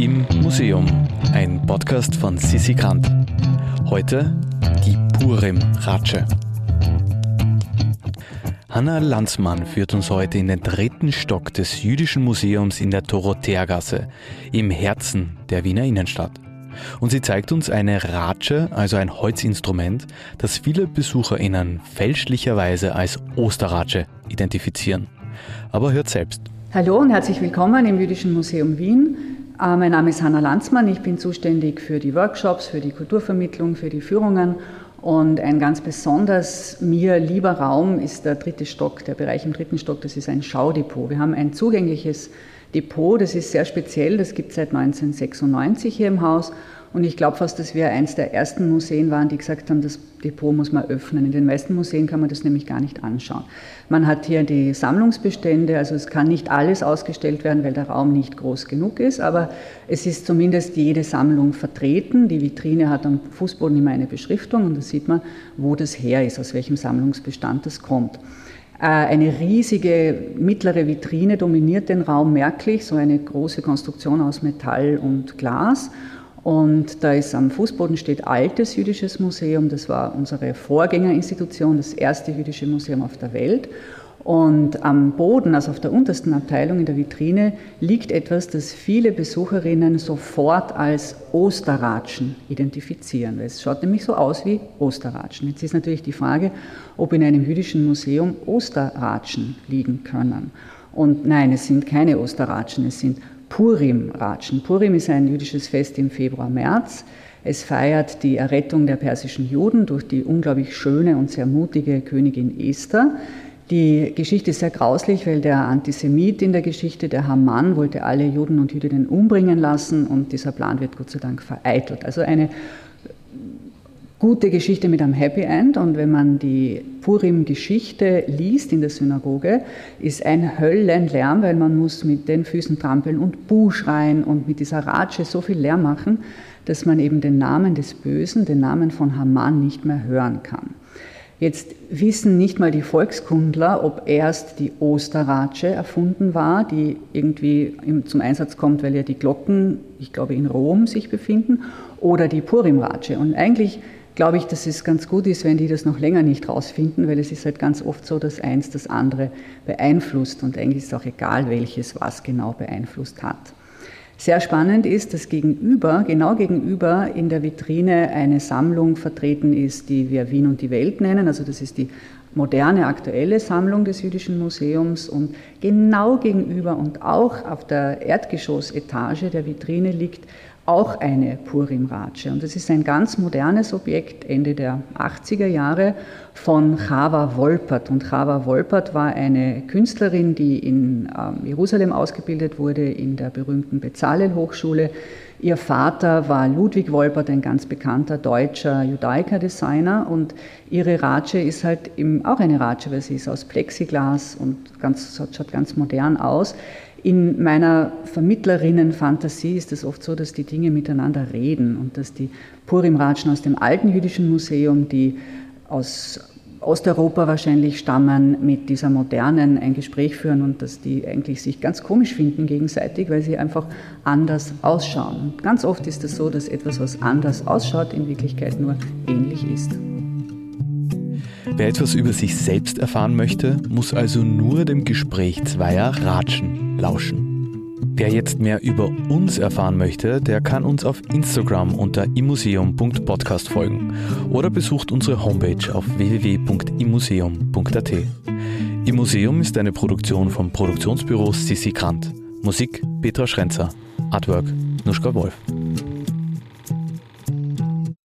Im Museum, ein Podcast von Sissi Grant. Heute die Purim-Ratsche. Hanna Lanzmann führt uns heute in den dritten Stock des Jüdischen Museums in der Dorotheergasse, im Herzen der Wiener Innenstadt. Und sie zeigt uns eine Ratsche, also ein Holzinstrument, das viele BesucherInnen fälschlicherweise als Osterratsche identifizieren. Aber hört selbst. Hallo und herzlich willkommen im Jüdischen Museum Wien. Äh, mein Name ist Hanna Lanzmann, ich bin zuständig für die Workshops, für die Kulturvermittlung, für die Führungen. Und ein ganz besonders mir lieber Raum ist der dritte Stock, der Bereich im dritten Stock, das ist ein Schaudepot. Wir haben ein zugängliches Depot, das ist sehr speziell, das gibt es seit 1996 hier im Haus und ich glaube fast, dass wir eines der ersten Museen waren, die gesagt haben, das Depot muss man öffnen. In den meisten Museen kann man das nämlich gar nicht anschauen. Man hat hier die Sammlungsbestände, also es kann nicht alles ausgestellt werden, weil der Raum nicht groß genug ist, aber es ist zumindest jede Sammlung vertreten. Die Vitrine hat am Fußboden immer eine Beschriftung und da sieht man, wo das her ist, aus welchem Sammlungsbestand das kommt. Äh, eine riesige mittlere Vitrine dominiert den Raum merklich, so eine große Konstruktion aus Metall und Glas. Und da ist am Fußboden steht Altes Jüdisches Museum, das war unsere Vorgängerinstitution, das erste jüdische Museum auf der Welt. Und am Boden, also auf der untersten Abteilung in der Vitrine, liegt etwas, das viele Besucherinnen sofort als Osterratschen identifizieren. Es schaut nämlich so aus wie Osterratschen. Jetzt ist natürlich die Frage, ob in einem jüdischen Museum Osterratschen liegen können. Und nein, es sind keine Osterratschen, es sind Purim-Ratschen. Purim ist ein jüdisches Fest im Februar, März. Es feiert die Errettung der persischen Juden durch die unglaublich schöne und sehr mutige Königin Esther. Die Geschichte ist sehr grauslich, weil der Antisemit in der Geschichte, der Haman, wollte alle Juden und Jüdinnen umbringen lassen und dieser Plan wird Gott sei Dank vereitelt. Also eine gute Geschichte mit einem Happy End. Und wenn man die Purim-Geschichte liest in der Synagoge, ist ein Höllenlärm, weil man muss mit den Füßen trampeln und Buh schreien und mit dieser Ratsche so viel Lärm machen, dass man eben den Namen des Bösen, den Namen von Haman nicht mehr hören kann. Jetzt wissen nicht mal die Volkskundler, ob erst die Osterratsche erfunden war, die irgendwie zum Einsatz kommt, weil ja die Glocken, ich glaube, in Rom sich befinden, oder die Purimratsche. Und eigentlich glaube ich, dass es ganz gut ist, wenn die das noch länger nicht rausfinden, weil es ist halt ganz oft so, dass eins das andere beeinflusst und eigentlich ist es auch egal, welches was genau beeinflusst hat. Sehr spannend ist, dass gegenüber, genau gegenüber in der Vitrine eine Sammlung vertreten ist, die wir Wien und die Welt nennen. Also das ist die moderne, aktuelle Sammlung des Jüdischen Museums und genau gegenüber und auch auf der Erdgeschossetage der Vitrine liegt auch eine Purim-Ratsche. Und das ist ein ganz modernes Objekt, Ende der 80er Jahre, von Chava Wolpert. Und Chava Wolpert war eine Künstlerin, die in ähm, Jerusalem ausgebildet wurde, in der berühmten Bezalel-Hochschule. Ihr Vater war Ludwig Wolpert, ein ganz bekannter deutscher Judaica-Designer. Und ihre Ratsche ist halt auch eine Ratsche, weil sie ist aus Plexiglas und ganz, schaut ganz modern aus. In meiner Vermittlerinnenfantasie ist es oft so, dass die Dinge miteinander reden und dass die Purim-Ratschen aus dem alten jüdischen Museum, die aus Osteuropa wahrscheinlich stammen, mit dieser modernen ein Gespräch führen und dass die eigentlich sich ganz komisch finden gegenseitig, weil sie einfach anders ausschauen. Und ganz oft ist es so, dass etwas, was anders ausschaut, in Wirklichkeit nur ähnlich ist. Wer etwas über sich selbst erfahren möchte, muss also nur dem Gespräch zweier Ratschen lauschen. Wer jetzt mehr über uns erfahren möchte, der kann uns auf Instagram unter imuseum.podcast folgen oder besucht unsere Homepage auf www.imuseum.at. Immuseum ist eine Produktion vom Produktionsbüro Sissi Grant. Musik Petra Schrenzer. Artwork Nuschka Wolf.